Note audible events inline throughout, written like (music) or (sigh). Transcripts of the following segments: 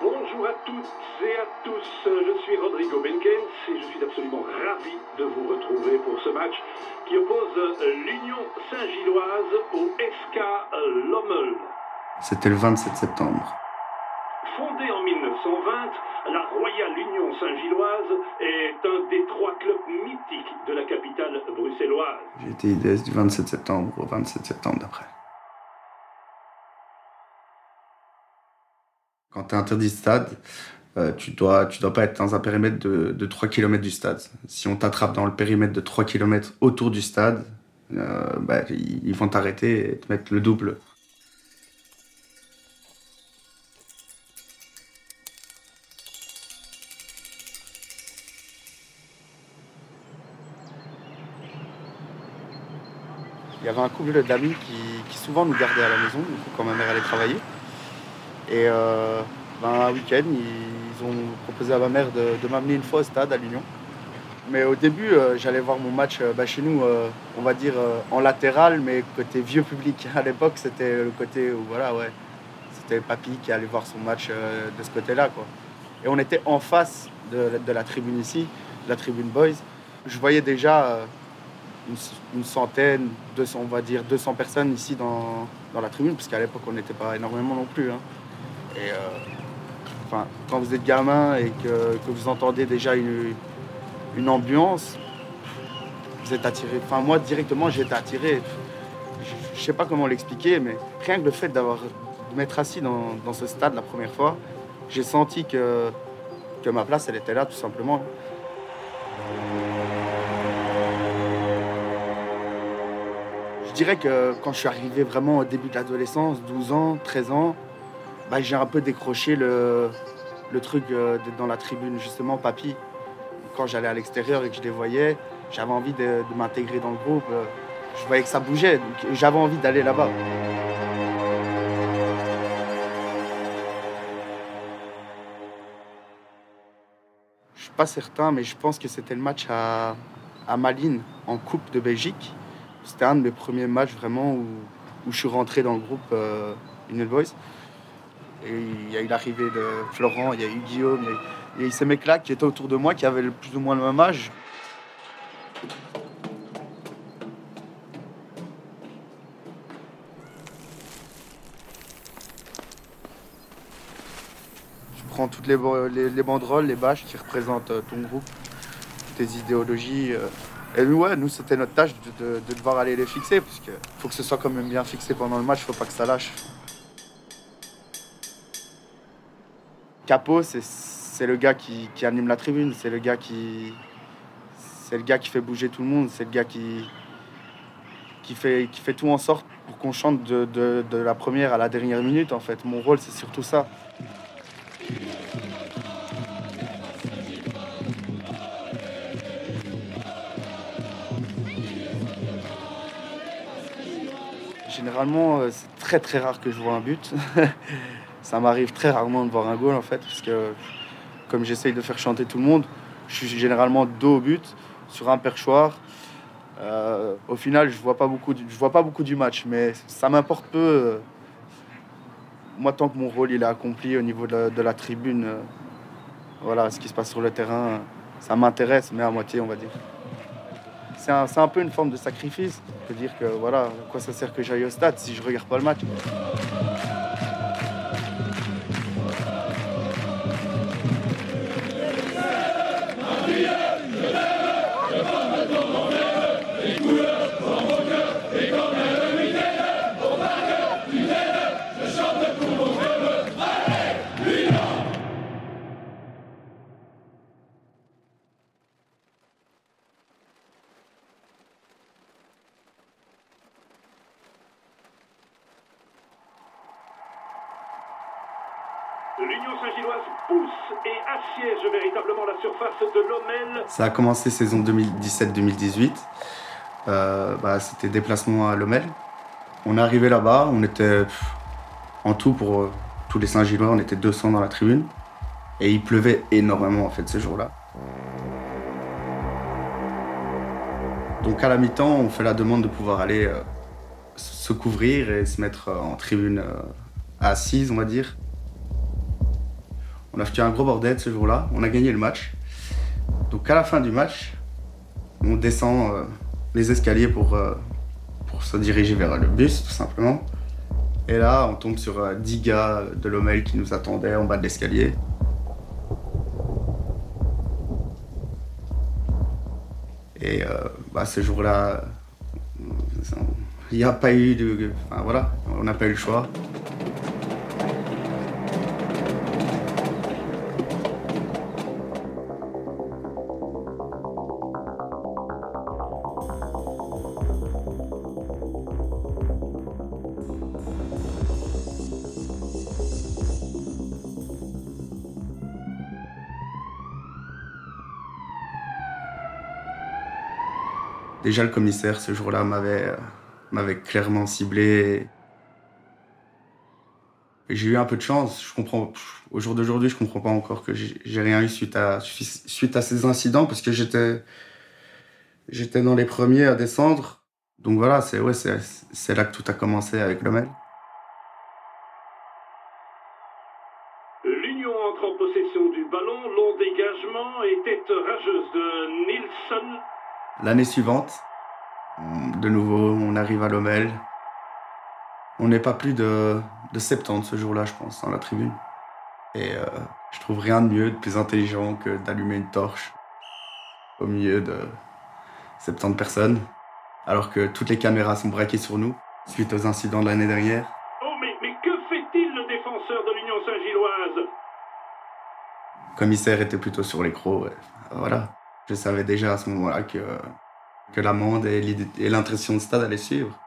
Bonjour à toutes et à tous, je suis Rodrigo Benkens et je suis absolument ravi de vous retrouver pour ce match qui oppose l'Union Saint-Gilloise au SK Lommel. C'était le 27 septembre. Fondée en 1920, la Royale Union Saint-Gilloise est un des trois clubs mythiques de la capitale bruxelloise. J'ai été IDS du 27 septembre au 27 septembre d'après. Quand tu es interdit de stade, euh, tu dois, dois pas être dans un périmètre de, de 3 km du stade. Si on t'attrape dans le périmètre de 3 km autour du stade, euh, bah, ils vont t'arrêter et te mettre le double. Il y avait un couple d'amis qui, qui souvent nous gardaient à la maison, quand ma mère allait travailler. Et euh, ben, un week-end, ils ont proposé à ma mère de, m'amener une fois au stade à l'Union. Mais au début, euh, j'allais voir mon match euh, bah, chez nous, on va dire en latéral, mais côté vieux public. (laughs) À l'époque, c'était le côté où, voilà, ouais, c'était Papy qui allait voir son match de ce côté-là, quoi. Et on était en face de, la tribune ici, de la tribune Boys. Je voyais déjà une, une centaine, 200, on va dire 200 personnes ici dans, dans la tribune, parce qu'à l'époque, on n'était pas énormément non plus. hein. Et euh, quand vous êtes gamin et que, vous entendez déjà une, une ambiance, vous êtes attiré. Enfin, moi, directement, j'ai été attiré. Je ne sais pas comment l'expliquer, mais rien que le fait d'avoir de m'être assis dans, dans ce stade la première fois, j'ai senti que, que ma place, elle était là, tout simplement. Je dirais que quand je suis arrivé vraiment au début de l'adolescence, 12 ans, 13 ans, bah, j'ai un peu décroché le, truc euh, d'être dans la tribune, justement, papy. Quand j'allais à l'extérieur et que je les voyais, j'avais envie de, m'intégrer dans le groupe. euh, Je voyais que ça bougeait, donc j'avais envie d'aller là-bas. Je suis pas certain, mais je pense que c'était le match à, Malines en Coupe de Belgique. C'était un de mes premiers matchs vraiment où, où je suis rentré dans le groupe euh, Union Boys. Et il y a eu l'arrivée de Florent, il y a eu Guillaume, il y a eu, il ces mecs-là qui étaient autour de moi, qui avaient plus ou moins le même âge. Tu prends toutes les, banderoles, les bâches qui représentent euh, ton groupe, tes idéologies. euh. Et nous, ouais, nous, c'était notre tâche de, de- de devoir aller les fixer, parce qu'il faut que ce soit quand même bien fixé pendant le match, faut pas que ça lâche. Capo, c'est le gars qui, anime la tribune, c'est le gars qui fait bouger tout le monde, c'est le gars qui fait tout en sorte pour qu'on chante de, de- de la première à la dernière minute en fait. Mon rôle, c'est surtout ça. Généralement, euh, c'est très très rare que je vois un but. (laughs) ça m'arrive très rarement de voir un goal en fait, parce que comme j'essaye de faire chanter tout le monde, je suis généralement dos au but, sur un perchoir. Euh, au final, je vois pas beaucoup, je vois pas beaucoup du match, mais ça m'importe peu. euh, moi, tant que mon rôle il est accompli au niveau de la, tribune, euh, voilà, ce qui se passe sur le terrain, ça m'intéresse, mais à moitié, on va dire. C'est un, un peu une forme de sacrifice. de dire que voilà, à quoi ça sert que j'aille au stade si je regarde pas le match. L'Union Saint-Gilloise pousse et assiège véritablement la surface de l'Omel. Ça a commencé saison 2017-2018. Euh, bah, C'était déplacement à Lomel. On est arrivé là-bas, on était en tout pour euh, tous les Saint-Gillois, on était 200 dans la tribune. Et il pleuvait énormément en fait ce jour-là. Donc à la mi-temps, on fait la demande de pouvoir aller euh, se couvrir et se mettre en tribune assise, on va dire. On a fait un gros bordel ce jour-là. On a gagné le match. Donc à la fin du match, on descend euh, les escaliers pour, euh, pour se diriger vers le bus, tout simplement. Et là, on tombe sur 10 gars de l'Omel qui nous attendaient en bas de l'escalier. Et bah, ce jour-là, il n'y a pas eu de. Enfin, voilà, on n'a pas eu le choix. Déjà, le commissaire, ce jour-là, m'avait m'avait clairement ciblé. J'ai eu un peu de chance. Je comprends, au jour d'aujourd'hui, je comprends pas encore que j'ai rien eu suite à, suite à ces incidents parce que j'étais, j'étais dans les premiers à descendre. Donc voilà, c'est, ouais, c'est, là que tout a commencé avec le mail. L'Union entre en possession du ballon. Long dégagement et tête rageuse de Nilsson. L'année suivante, de nouveau, on arrive à Lomel. On n'est pas plus de, de 70 ce jour-là, je pense, dans la tribune. Et euh, je trouve rien de mieux, de plus intelligent que d'allumer une torche au milieu de 70 personnes, alors que toutes les caméras sont braquées sur nous suite aux incidents de l'année dernière. Oh, mais, mais que fait-il le défenseur de l'Union Saint-Gilloise? Le commissaire était plutôt sur les crocs. Voilà. Je savais déjà à ce moment-là que que l'amende et l'impression de stade allaient suivre.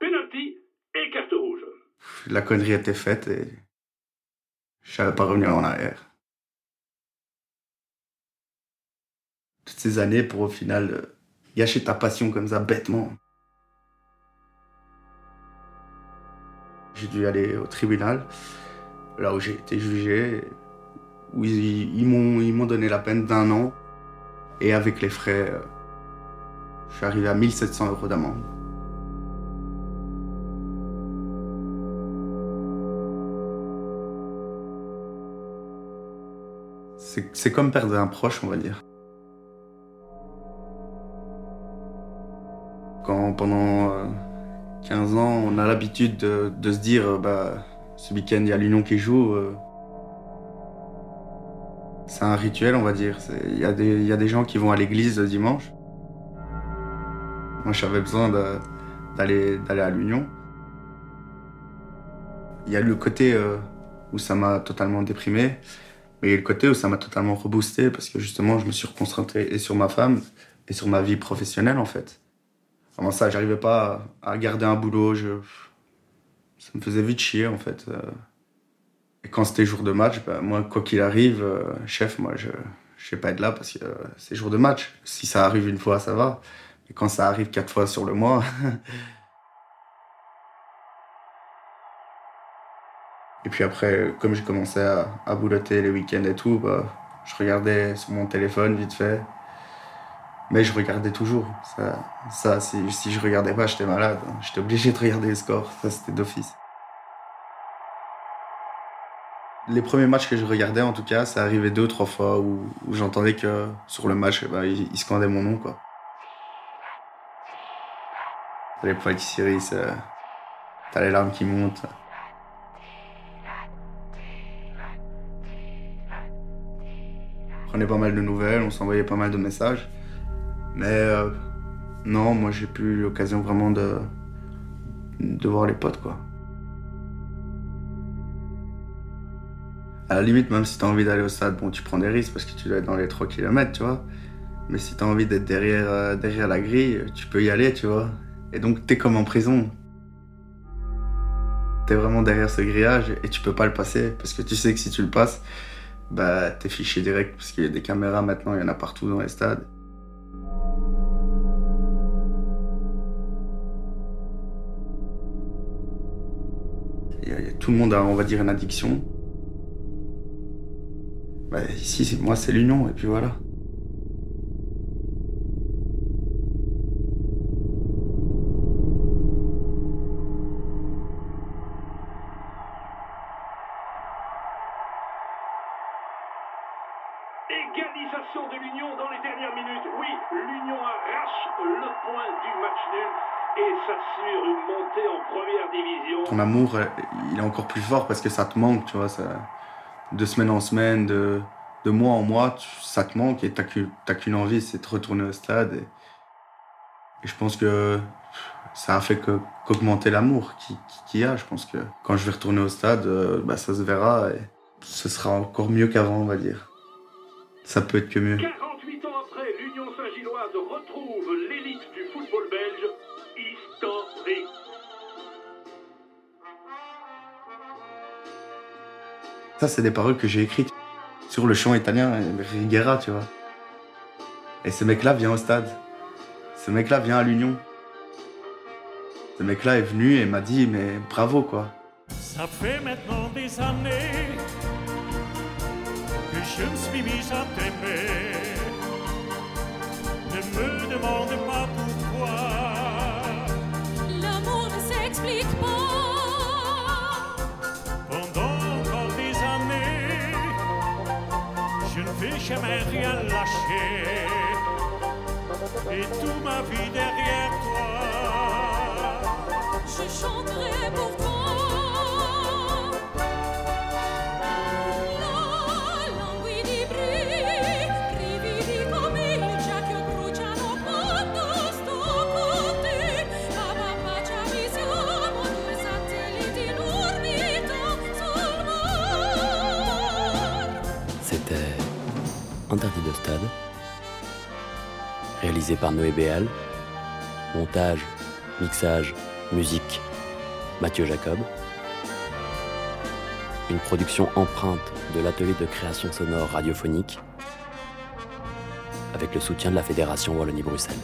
Penalty et carte rouge. La connerie était faite et je savais pas revenir en arrière. Toutes ces années pour au final euh, gâcher ta passion comme ça bêtement. J'ai dû aller au tribunal, là où j'ai été jugé, où ils, ils m'ont donné la peine d'un an et avec les frais euh, je suis arrivé à 1700 euros d'amende. C'est comme perdre un proche, on va dire. Quand pendant 15 euh, ans, on a l'habitude de, se dire, bah, ce week-end, il y a l'Union qui joue, euh, c'est un rituel, on va dire. Il y, y, a des gens qui vont à l'église le dimanche. Moi, j'avais besoin d'aller à l'Union. Il y a le côté euh, où ça m'a totalement déprimé, mais il y a le côté où ça m'a totalement reboosté parce que justement, je me suis reconcentré et sur ma femme et sur ma vie professionnelle en fait. Avant ça, j'arrivais pas à garder un boulot, ça me faisait vite chier en fait. Euh. Et quand c'était jour de match, bah, moi, quoi qu'il arrive, euh, chef, moi, je ne vais pas être là parce que c'est jour de match. Si ça arrive une fois, ça va. Et quand ça arrive quatre fois sur le mois. (laughs) et puis après, comme j'ai commencé à, à, boulotter les week-ends et tout, bah, je regardais sur mon téléphone vite fait. Mais je regardais toujours. Ça, ça si, si je regardais pas, j'étais malade. J'étais obligé de regarder les scores. Ça, c'était d'office. Les premiers matchs que je regardais, en tout cas, ça arrivait deux ou trois fois où, j'entendais que sur le match, bah, il, il scandait mon nom. quoi les pâtisseries, t'as les larmes qui montent. On prenait pas mal de nouvelles, on s'envoyait pas mal de messages. Mais euh, non, moi j'ai plus l'occasion vraiment de, de voir les potes quoi. À la limite, même si t'as envie d'aller au stade, tu prends des risques parce que tu dois être dans les 3 km, tu vois. Mais si t'as envie d'être derrière, euh, derrière la grille, tu peux y aller, tu vois. Et donc, t'es comme en prison. T'es vraiment derrière ce grillage et tu peux pas le passer parce que tu sais que si tu le passes, bah, t'es fiché direct parce qu'il y a des caméras maintenant, il y en a partout dans les stades. tout le monde a, on va dire, une addiction. Bah, ici, moi, c'est l'union, et puis voilà. Égalisation de l'Union dans les dernières minutes. Oui, l'Union arrache le point du match nul et s'assure une montée en première division. Ton amour, euh, il est encore plus fort parce que ça te manque, tu vois. Ça, de semaine en semaine, de, de mois en mois, ça te manque et t'as qu'une envie, c'est de retourner au stade. Et, je pense que ça a fait qu'augmenter l'amour qu'il qui, y a. Je pense que quand je vais retourner au stade, euh, bah, ça se verra et ce sera encore mieux qu'avant, on va dire. Ça peut être que mieux. C'est des paroles que j'ai écrites sur le chant italien, Riguera, tu vois. Et ce mec-là vient au stade. Ce mec-là vient à l'Union. Ce mec-là est venu et m'a dit, mais bravo, quoi. Ça fait maintenant des années que je me suis mis à jamais rien lâcher. Et toute ma vie derrière toi. Je chanterai pour toi. Par Noé Béal, montage, mixage, musique, Mathieu Jacob, une production empreinte de l'atelier de création sonore radiophonique avec le soutien de la Fédération Wallonie-Bruxelles.